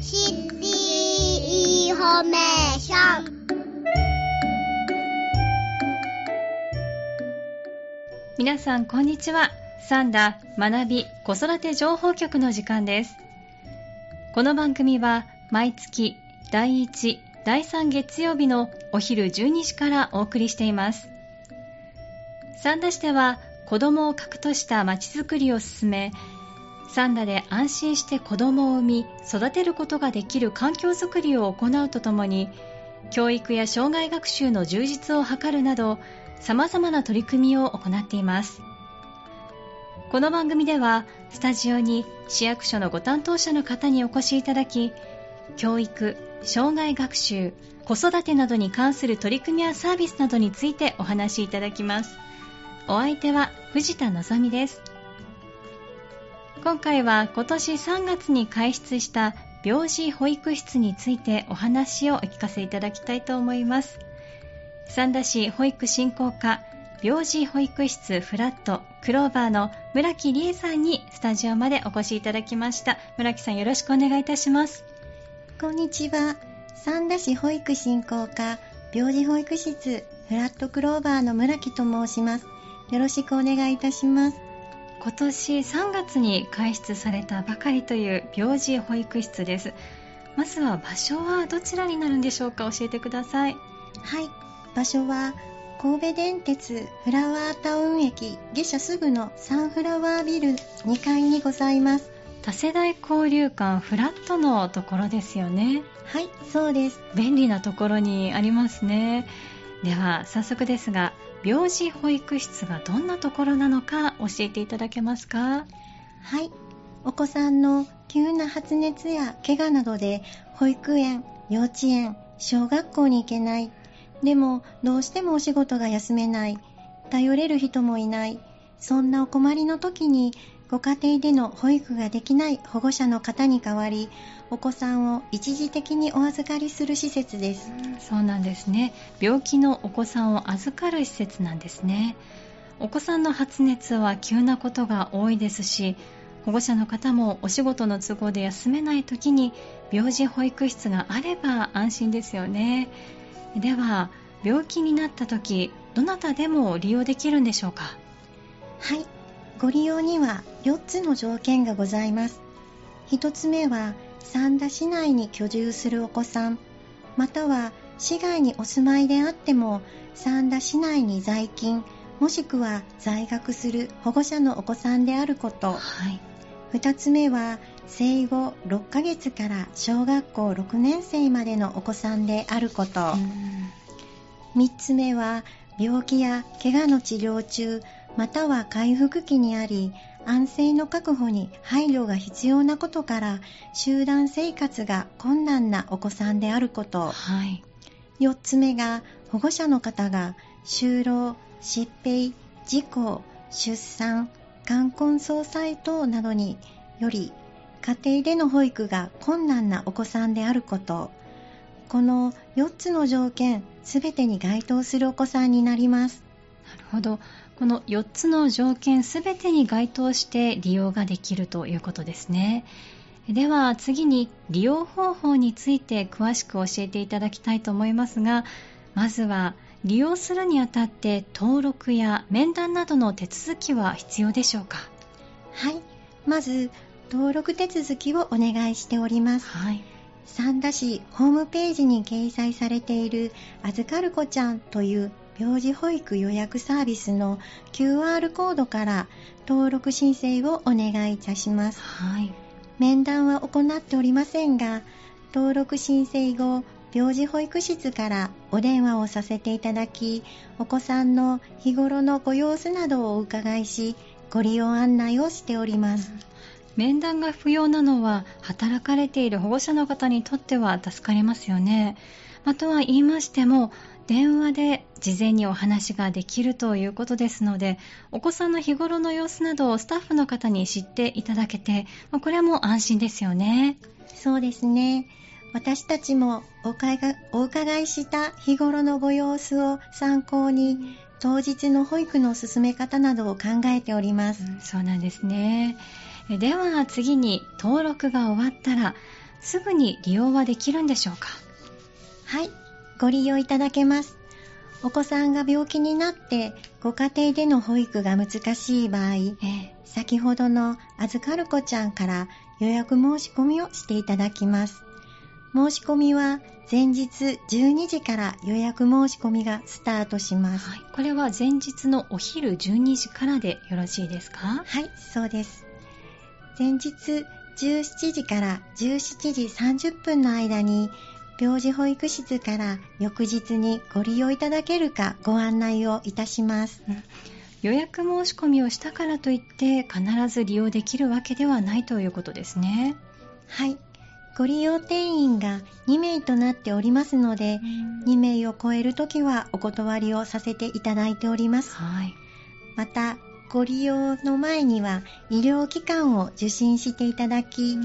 シティインフォメーション。皆さんこんにちは。さんだ学び子育て情報局の時間です。この番組は毎月第1第3月曜日のお昼12時からお送りしています。三田市では子供を核としたまちづくりを進め三田で安心して子供を産み育てることができる環境づくりを行うとともに教育や障害学習の充実を図るなど様々な取り組みを行っています。この番組ではスタジオに市役所のご担当者の方にお越しいただき教育障害学習子育てなどに関する取り組みやサービスなどについてお話しいただきます。お相手は藤田望です。今回は今年3月に開設した病児保育室についてお話をお聞かせいただきたいと思います。三田市保育振興課病児保育室フラットクローバーの村木理恵さんにスタジオまでお越しいただきました。村木さんよろしくお願いいたします。こんにちは。三田市保育振興課病児保育室フラットクローバーの村木と申します。よろしくお願いいたします。今年3月に開設されたばかりという病児保育室です。まずは場所はどちらになるんでしょうか？教えてください。はい。場所は神戸電鉄フラワータウン駅下車すぐのサンフラワービル2階にございます。多世代交流館フラットのところですよね。はいそうです。便利なところにありますね。では早速ですが病児保育室がどんなところなのか教えていただけますか？はい。お子さんの急な発熱や怪我などで保育園幼稚園小学校に行けない。でもどうしてもお仕事が休めない。頼れる人もいない。そんなお困りの時にご家庭での保育ができない保護者の方に代わりお子さんを一時的にお預かりする施設です。そうなんですね。病気のお子さんを預かる施設なんですね。お子さんの発熱は急なことが多いですし保護者の方もお仕事の都合で休めない時に病児保育室があれば安心ですよね。では病気になった時どなたでも利用できるんでしょうか？はいご利用には4つの条件がございます。1つ目は三田市内に居住するお子さん。または市外にお住まいであっても三田市内に在勤もしくは在学する保護者のお子さんであること、はい、2つ目は生後6ヶ月から小学校6年生までのお子さんであること。3つ目は病気や怪我の治療中または回復期にあり安静の確保に配慮が必要なことから集団生活が困難なお子さんであること、はい、4つ目が保護者の方が就労疾病事故出産冠婚葬祭等などにより家庭での保育が困難なお子さんであること。この4つの条件すべてに該当するお子さんになります。なるほど。この4つの条件すべてに該当して利用ができるということですね。では次に利用方法について詳しく教えていただきたいと思いますがまずは利用するにあたって登録や面談などの手続きは必要でしょうか？はい。まず登録手続きをお願いしております、はい、三田市ホームページに掲載されている預かる子ちゃんという病児保育予約サービスの QR コードから登録申請をお願いいたします、はい、面談は行っておりませんが登録申請後病児保育室からお電話をさせていただきお子さんの日頃のご様子などをお伺いしご利用案内をしております、面談が不要なのは働かれている保護者の方にとっては助かりますよね。または言いましても電話で事前にお話ができるということですのでお子さんの日頃の様子などをスタッフの方に知っていただけてこれはもう安心ですよね。そうですね。私たちもお伺いした日頃のご様子を参考に当日の保育の進め方などを考えております、うん、そうなんですねでは次に登録が終わったらすぐに利用はできるんでしょうか？はい、ご利用いただけます。お子さんが病気になってご家庭での保育が難しい場合、ええ先ほどの預かる子ちゃんから予約申し込みをしていただきます。申し込みは前日12時から予約申し込みがスタートします。はい、これは前日のお昼12時からでよろしいですか？はい、そうです。前日17時から17時30分の間に病児保育室から翌日にご利用いただけるかご案内をいたします。予約申し込みをしたからといって必ず利用できるわけではないということですね。はい。ご利用定員が2名となっておりますので、2名を超えるときはお断りをさせていただいております。はい。また、ご利用の前には医療機関を受診していただき、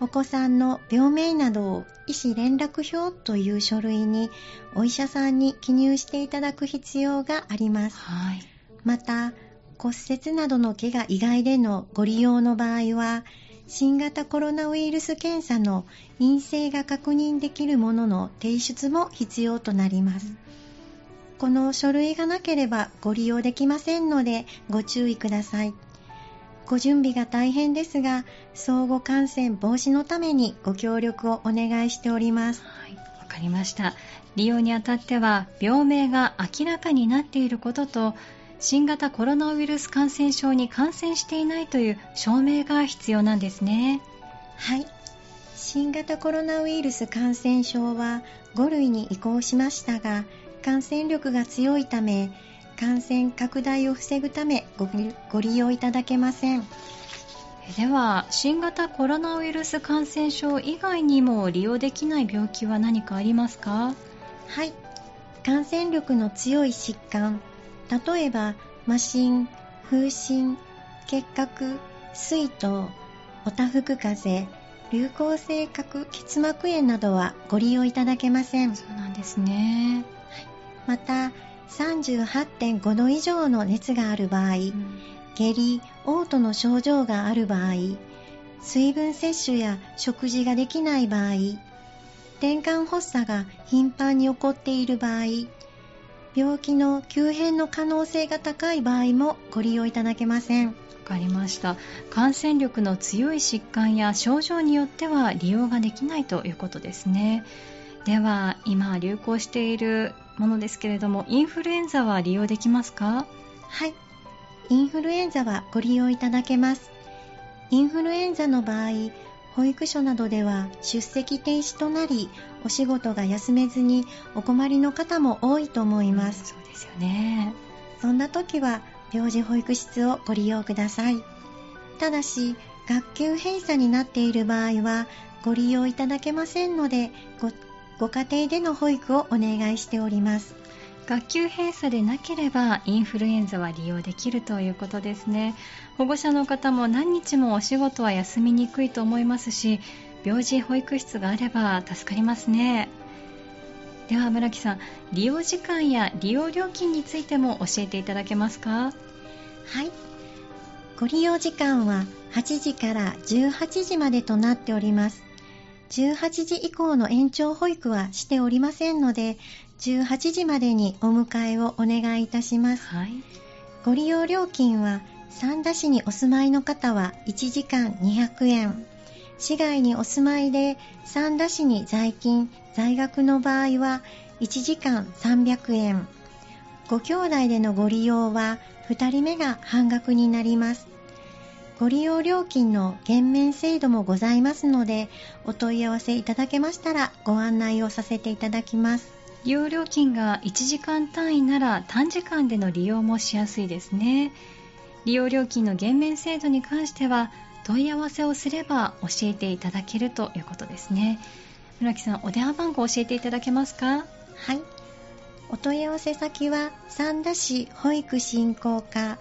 お子さんの病名などを医師連絡表という書類にお医者さんに記入していただく必要があります。はい。また、骨折などの怪我以外でのご利用の場合は、新型コロナウイルス検査の陰性が確認できるものの提出も必要となります。この書類がなければご利用できませんのでご注意ください。ご準備が大変ですが、相互感染防止のためにご協力をお願いしております。はい。わかりました。利用にあたっては、病名が明らかになっていることと、新型コロナウイルス感染症に感染していないという証明が必要なんですね。はい。新型コロナウイルス感染症は5類に移行しましたが、感染力が強いため、感染拡大を防ぐためごご利用いただけません。では、新型コロナウイルス感染症以外にも利用できない病気は何かありますか？はい。感染力の強い疾患、例えば、麻疹、風疹、結核、水痘、おたふく風邪、流行性角結膜炎などはご利用いただけません。そうなんですね。また、38.5度以上の熱がある場合、下痢、嘔吐の症状がある場合、水分摂取や食事ができない場合、転換発作が頻繁に起こっている場合、病気の急変の可能性が高い場合もご利用いただけません。わかりました。感染力の強い疾患や症状によっては利用ができないということですね。では、今流行しているものですけれども、インフルエンザは利用できますか？はい。インフルエンザはご利用いただけます。インフルエンザの場合、保育所などでは出席停止となり、お仕事が休めずにお困りの方も多いと思います。そうですよね。そんな時は病児保育室をご利用ください。ただし、学級閉鎖になっている場合はご利用いただけませんので、ごご家庭での保育をお願いしております。学級閉鎖でなければインフルエンザは利用できるということですね保護者の方も何日もお仕事は休みにくいと思いますし病児保育室があれば助かりますねでは村木さん利用時間や利用料金についても教えていただけますか？はい。ご利用時間は8時から18時までとなっております。18時以降の延長保育はしておりませんので、18時までにお迎えをお願いいたします。はいご利用料金は、三田市にお住まいの方は1時間200円。市外にお住まいで三田市に在勤、在学の場合は1時間300円。ご兄弟でのご利用は2人目が半額になります。ご利用料金の減免制度もございますので、お問い合わせいただけましたらご案内をさせていただきます。利用料金が1時間単位なら短時間での利用もしやすいですね利用料金の減免制度に関しては問い合わせをすれば教えていただけるということですね村木さんお電話番号教えていただけますか？はい。お問い合わせ先は三田市保育振興課。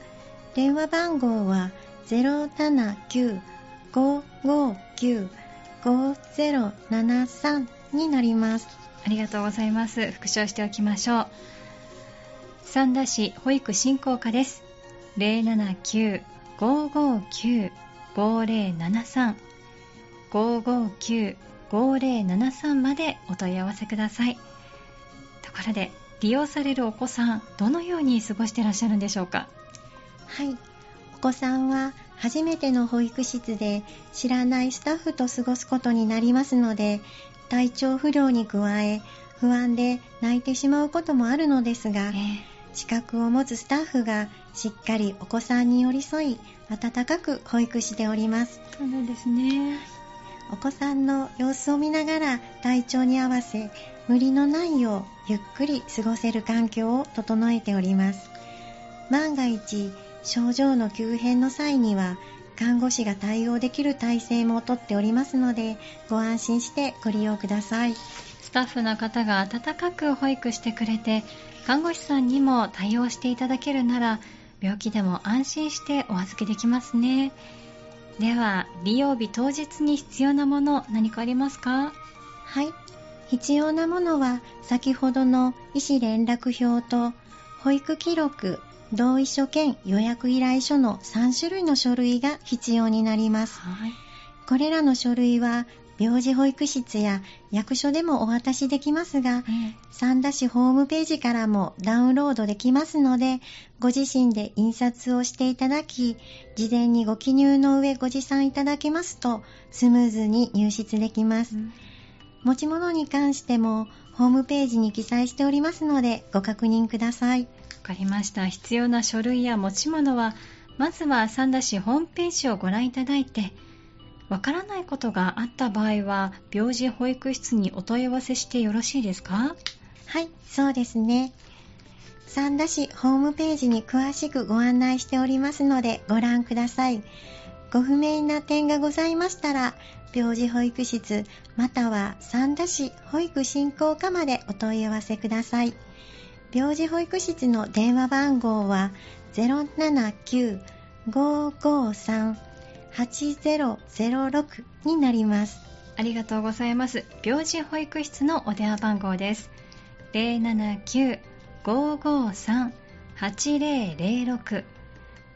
電話番号は079-559-5073になります。ありがとうございます復唱しておきましょう三田市保育振興課です079-559-5073 559 5073までお問い合わせください。ところで、利用されるお子さん、どのように過ごしていらっしゃるんでしょうか？はい。お子さんは初めての保育室で知らないスタッフと過ごすことになりますので、体調不良に加え、不安で泣いてしまうこともあるのですが、えー資格を持つスタッフがしっかりお子さんに寄り添い、温かく保育しております。そうですね。お子さんの様子を見ながら体調に合わせ無理のないようゆっくり過ごせる環境を整えております万が一症状の急変の際には看護師が対応できる体制もとっておりますのでご安心してご利用ください。スタッフの方が温かく保育してくれて、看護師さんにも対応していただけるなら、病気でも安心してお預けできますね。では、利用日当日に必要なもの何かありますか？はい。必要なものは先ほどの医師連絡表と保育記録同意書兼予約依頼書の3種類の書類が必要になりますはい。これらの書類は病児保育室や役所でもお渡しできますが、三田市ホームページからもダウンロードできますので、ご自身で印刷をしていただき、事前にご記入の上ご持参いただけますと、スムーズに入室できます。うん持ち物に関しても、ホームページに記載しておりますので、ご確認ください。かりました。必要な書類や持ち物は、まずは三田市ホームページをご覧いただいて、わからないことがあった場合は、病児保育室にお問い合わせしてよろしいですか？はい、そうですね。三田市ホームページに詳しくご案内しておりますのでご覧ください。ご不明な点がございましたら、病児保育室または三田市保育振興課までお問い合わせください。病児保育室の電話番号は079-553-8006になります。ありがとうございます。病児保育室のお電話番号です。079-553-8006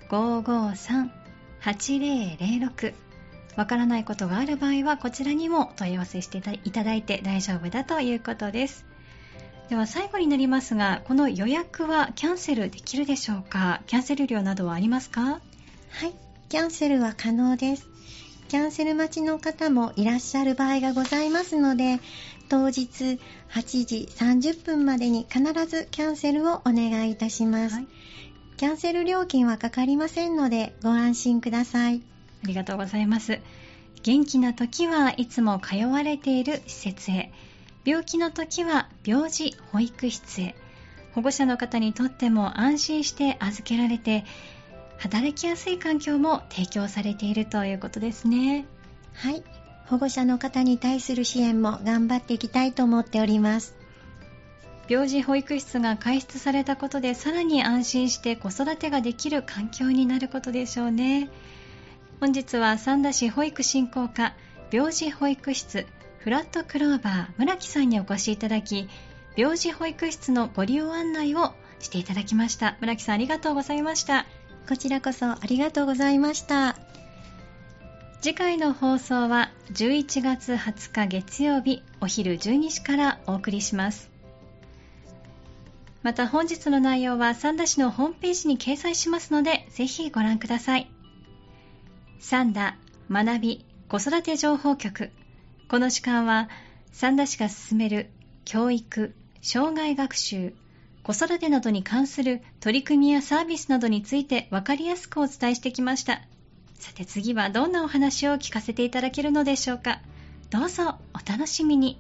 553-8006わからないことがある場合はこちらにも問い合わせしていただいて大丈夫だということです。では最後になりますが、この予約はキャンセルできるでしょうか？キャンセル料などはありますか？はい、キャンセルは可能です。キャンセル待ちの方もいらっしゃる場合がございますので、当日8時30分までに必ずキャンセルをお願いいたします。はいキャンセル料金はかかりませんのでご安心ください。ありがとうございます。元気な時はいつも通われている施設へ。病気の時は病児保育室へ。保護者の方にとっても安心して預けられて、働きやすい環境も提供されているということですね。はい、保護者の方に対する支援も頑張っていきたいと思っております。病児保育室が開設されたことでさらに安心して子育てができる環境になることでしょうね。本日は三田市保育振興課病児保育室フラットクローバー村木さんにお越しいただき、病児保育室のご利用案内をしていただきました。村木さんありがとうございました。こちらこそありがとうございました。次回の放送は11月20日月曜日お昼12時からお送りします。また本日の内容は三田市のホームページに掲載しますので、ぜひご覧ください。三田学び子育て情報局。この時間は三田市が進める教育、障害学習、子育てなどに関する取り組みやサービスなどについて分かりやすくお伝えしてきました。さて次はどんなお話を聞かせていただけるのでしょうか。どうぞお楽しみに。